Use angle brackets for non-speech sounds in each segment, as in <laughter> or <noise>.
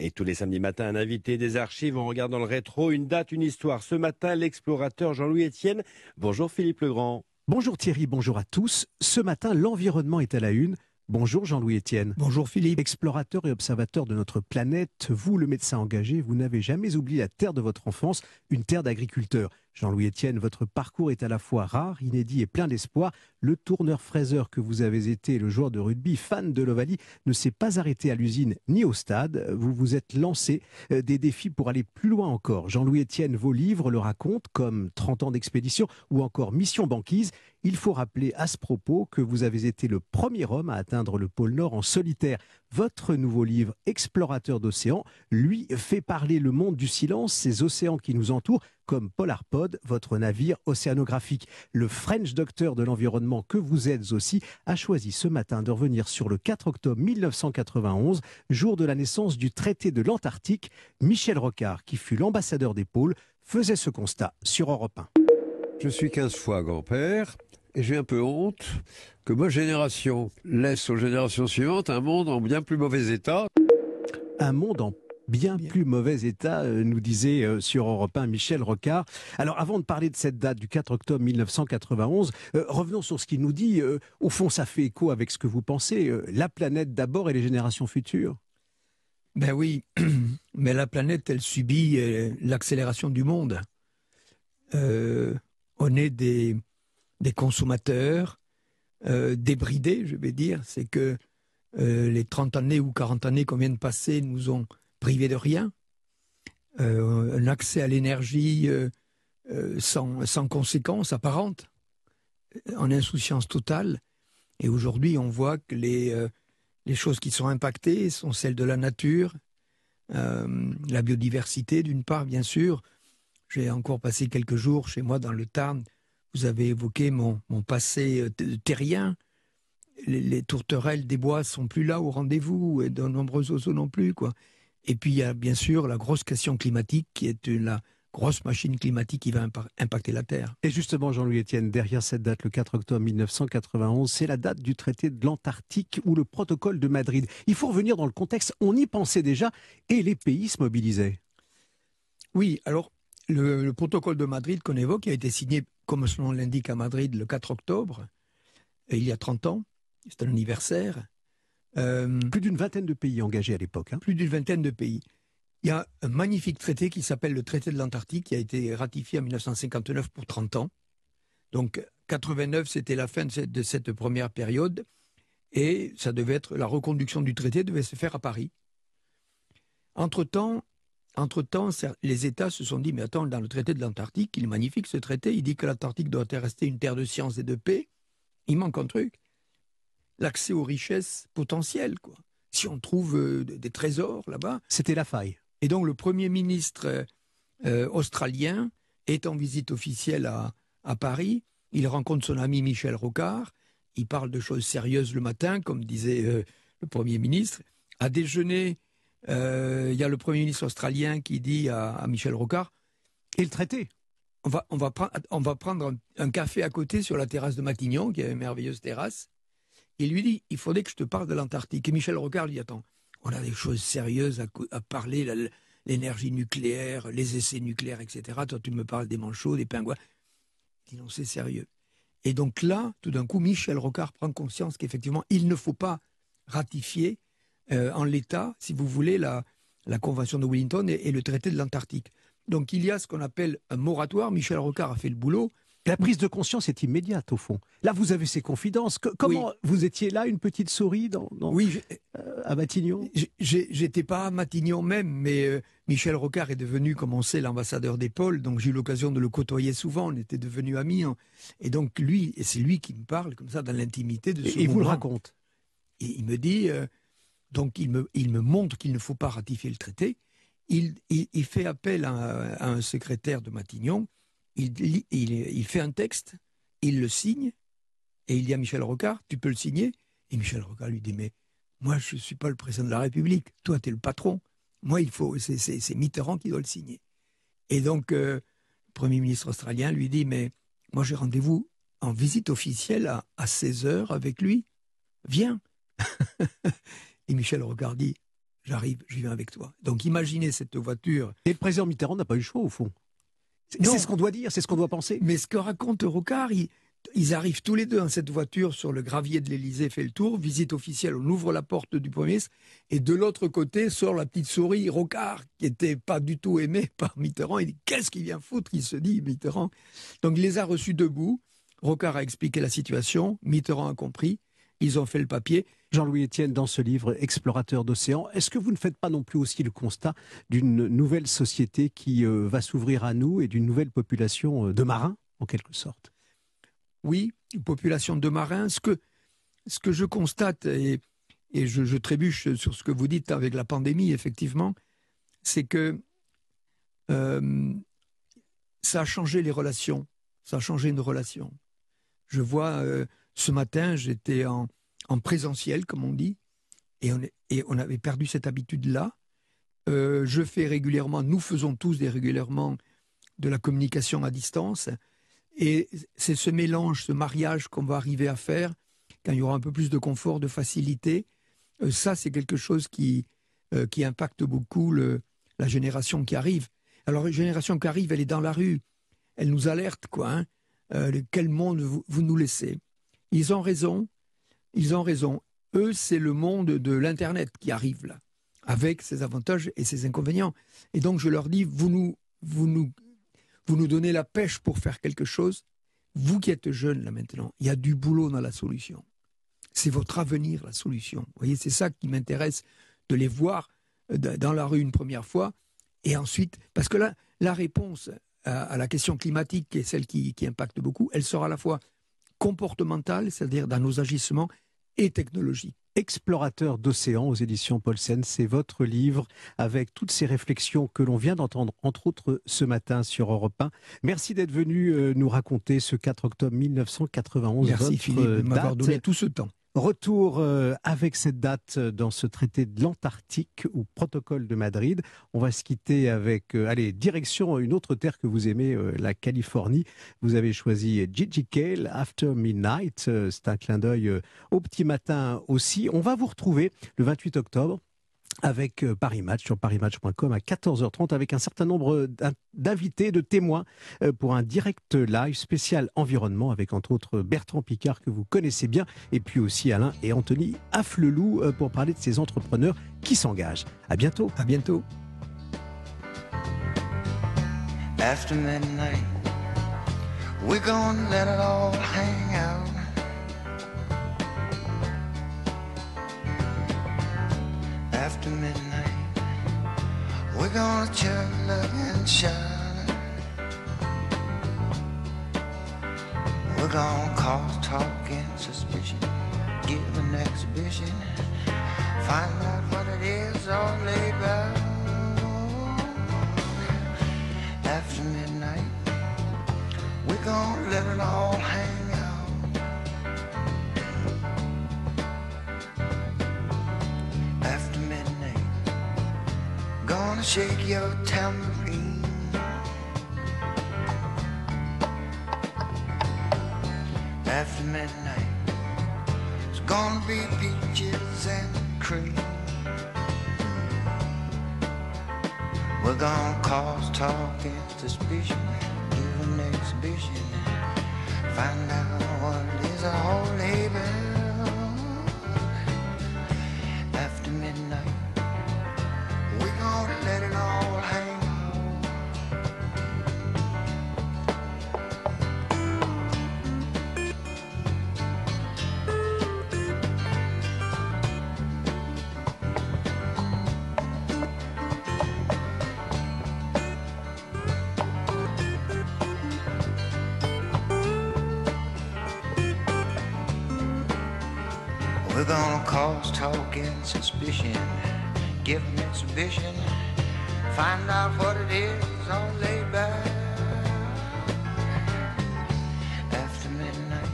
Et tous les samedis matins, un invité des archives, on regarde dans le rétro une date, une histoire. Ce matin, l'explorateur Jean-Louis Etienne. Bonjour Philippe Legrand. Bonjour Thierry, bonjour à tous. Ce matin, l'environnement est à la une. Bonjour Jean-Louis Etienne. Bonjour Philippe. Explorateur et observateur de notre planète, vous le médecin engagé, vous n'avez jamais oublié la terre de votre enfance, une terre d'agriculteurs. Jean-Louis Etienne, votre parcours est à la fois rare, inédit et plein d'espoir. Le tourneur fraiseur que vous avez été, le joueur de rugby, fan de l'Ovalie, ne s'est pas arrêté à l'usine ni au stade. Vous vous êtes lancé euh, des défis pour aller plus loin encore. Jean-Louis Etienne, vos livres le racontent, comme 30 ans d'expédition ou encore Mission Banquise. Il faut rappeler à ce propos que vous avez été le premier homme à atteindre le pôle Nord en solitaire. Votre nouveau livre, Explorateur d'océan, lui fait parler le monde du silence, ces océans qui nous entourent, comme Polarpod, votre navire océanographique. Le French Doctor de l'environnement que vous êtes aussi a choisi ce matin de revenir sur le 4 octobre 1991, jour de la naissance du traité de l'Antarctique. Michel Rocard, qui fut l'ambassadeur des pôles, faisait ce constat sur Europe 1. Je suis 15 fois grand-père et j'ai un peu honte que ma génération laisse aux générations suivantes un monde en bien plus mauvais état. Un monde en bien, plus mauvais état, euh, nous disait euh, sur Europe 1 Michel Rocard. Alors avant de parler de cette date du 4 octobre 1991, euh, revenons sur ce qu'il nous dit. au fond, ça fait écho avec ce que vous pensez. la planète d'abord et les générations futures Ben oui, <clears throat> mais la planète, elle subit l'accélération du monde. on est des, des consommateurs débridés, je vais dire. C'est que les 30 années ou 40 années qu'on vient de passer nous ont privé de rien, euh, un accès à l'énergie euh, euh, sans, sans conséquences apparentes, en insouciance totale. Et aujourd'hui, on voit que les choses qui sont impactées sont celles de la nature, la biodiversité d'une part, bien sûr. J'ai encore passé quelques jours chez moi dans le Tarn. Vous avez évoqué mon, mon passé terrien. Les, les, tourterelles des bois sont plus là au rendez-vous et de nombreux oiseaux non plus. quoi. Et puis il y a bien sûr la grosse question climatique qui est la grosse machine climatique qui va impacter la Terre. Et justement, Jean-Louis Etienne, derrière cette date, le 4 octobre 1991, c'est la date du traité de l'Antarctique ou le protocole de Madrid. Il faut revenir dans le contexte, on y pensait déjà et les pays se mobilisaient. Oui, alors le, protocole de Madrid qu'on évoque a été signé, comme son nom l'indique, à Madrid le 4 octobre, il y a 30 ans, c'est un anniversaire. Euh, plus d'une vingtaine de pays engagés à l'époque. Hein. Plus d'une vingtaine de pays. Il y a un magnifique traité qui s'appelle le traité de l'Antarctique, qui a été ratifié en 1959 pour 30 ans. Donc 89, c'était la fin de cette, première période, et ça devait être la reconduction du traité devait se faire à Paris. Entre temps, entre temps, les États se sont dit mais attends, dans le traité de l'Antarctique, il est magnifique ce traité, il dit que l'Antarctique doit rester une terre de science et de paix. Il manque un truc l'accès aux richesses potentielles. Quoi. Si on trouve euh, des trésors là-bas. C'était la faille. Et donc le Premier ministre euh, australien est en visite officielle à, à, Paris. Il rencontre son ami Michel Rocard. Il parle de choses sérieuses le matin, comme disait euh, le Premier ministre. À déjeuner, il y a le Premier ministre australien qui dit à, Michel Rocard Et le traité on va, on, va on va prendre un, café à côté sur la terrasse de Matignon, qui est une merveilleuse terrasse. Il lui dit il faudrait que je te parle de l'Antarctique. Et Michel Rocard lui dit attends, on a des choses sérieuses à, parler, l'énergie nucléaire, les essais nucléaires, etc. Toi, tu me parles des manchots, des pingouins. Il dit non, c'est sérieux. Et donc là, tout d'un coup, Michel Rocard prend conscience qu'effectivement, il ne faut pas ratifier euh, en l'état, si vous voulez, la, la Convention de Wellington et le traité de l'Antarctique. Donc il y a ce qu'on appelle un moratoire. Michel Rocard a fait le boulot. La prise de conscience est immédiate, au fond. Là, vous avez ces confidences. comment vous étiez là, une petite souris dans, oui, euh, à Matignon? J'étais pas à Matignon même, mais euh, Michel Rocard est devenu, comme on sait, l'ambassadeur des pôles. Donc j'ai eu l'occasion de le côtoyer souvent. On était devenus amis. Hein. Et donc lui, et c'est lui qui me parle comme ça dans l'intimité de ce Et, il vous le raconte? Et il me dit, euh, donc il me, montre qu'il ne faut pas ratifier le traité. Il, fait appel à, un secrétaire de Matignon il, fait un texte, il le signe, et il dit à Michel Rocard, tu peux le signer Et Michel Rocard lui dit, mais moi, je ne suis pas le président de la République, toi, tu es le patron. Moi, il faut, c'est Mitterrand qui doit le signer. Et donc, euh, le Premier ministre australien lui dit, mais moi, j'ai rendez-vous en visite officielle à, à 16 heures avec lui. Viens. <laughs> et Michel Rocard dit, j'arrive, je viens avec toi. Donc imaginez cette voiture. Et le président Mitterrand n'a pas eu le choix, au fond. C'est ce qu'on doit dire, c'est ce qu'on doit penser. Mais ce que raconte Rocard, ils arrivent tous les deux dans cette voiture sur le gravier de l'Elysée, fait le tour, visite officielle, on ouvre la porte du Premier ministre, et de l'autre côté sort la petite souris Rocard, qui n'était pas du tout aimé <laughs> par Mitterrand. Il dit Qu'est-ce qu'il vient foutre Il se dit, Mitterrand. Donc il les a reçus debout. Rocard a expliqué la situation, Mitterrand a compris, ils ont fait le papier. Jean-Louis Etienne, dans ce livre Explorateur d'océan, est-ce que vous ne faites pas non plus aussi le constat d'une nouvelle société qui euh, va s'ouvrir à nous et d'une nouvelle population euh, de marins, en quelque sorte? Oui, une population de marins. Ce que, ce que je constate, et, et je, trébuche sur ce que vous dites avec la pandémie, effectivement, c'est que euh, ça a changé les relations, ça a changé une relation. Je vois, ce matin, j'étais en, en présentiel, comme on dit, et on, avait perdu cette habitude-là. Euh, je fais régulièrement, nous faisons tous des régulièrement de la communication à distance, et c'est ce mélange, ce mariage qu'on va arriver à faire quand il y aura un peu plus de confort, de facilité. Euh, ça, c'est quelque chose qui, euh, impacte beaucoup la génération qui arrive. Alors, la génération qui arrive, elle est dans la rue, elle nous alerte, quoi. Hein. quel monde vous nous laissez? Ils ont raison, ils ont raison. Eux, c'est le monde de l'Internet qui arrive là, avec ses avantages et ses inconvénients. Et donc, je leur dis, vous nous, vous nous, vous nous donnez la pêche pour faire quelque chose. Vous qui êtes jeunes là maintenant, il y a du boulot dans la solution. C'est votre avenir, la solution. Vous voyez, c'est ça qui m'intéresse de les voir euh, dans la rue une première fois. Et ensuite, parce que là, la réponse à, la question climatique, qui est celle qui, qui impacte beaucoup, elle sera à la fois comportementale, c'est-à-dire dans nos agissements, et technologique. Explorateur d'océan aux éditions Paulsen, c'est votre livre avec toutes ces réflexions que l'on vient d'entendre, entre autres ce matin sur Europe 1. Merci d'être venu euh, nous raconter ce 4 octobre 1991. Merci Philippe de m'avoir donné tout ce temps. Retour euh, avec cette date euh, dans ce traité de l'Antarctique ou protocole de Madrid. On va se quitter avec, euh, allez, direction une autre terre que vous aimez, la Californie. Vous avez choisi Gigi Kale, After Midnight. C'est un clin d'œil au petit matin aussi. On va vous retrouver le 28 octobre avec euh, Paris Match sur parismatch.com à 14h30 avec un certain nombre d'invités, de témoins euh, pour un direct live spécial environnement avec entre autres Bertrand Picard que vous connaissez bien et puis aussi Alain et Anthony Afflelou euh, pour parler de ces entrepreneurs qui s'engagent. À bientôt. À bientôt. after midnight. We're gonna chug, love, and shine. We're gonna cause talk and suspicion, give an exhibition, find out what it is all about. After midnight, we're gonna let it all hang. Gonna shake your tambourine. After midnight, it's gonna be peaches and cream. We're gonna cause talk and suspicion, do an exhibition, find out what is a holy bell. We're gonna cause talk and suspicion, give an exhibition, find out what it is all laid back. After midnight,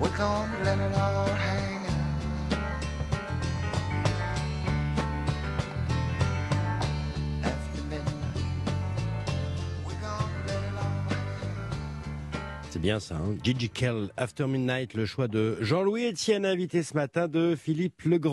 we're gonna let it all hang. Bien ça. Hein Gigi Kell, After Midnight, le choix de Jean-Louis Etienne, invité ce matin de Philippe Legrand.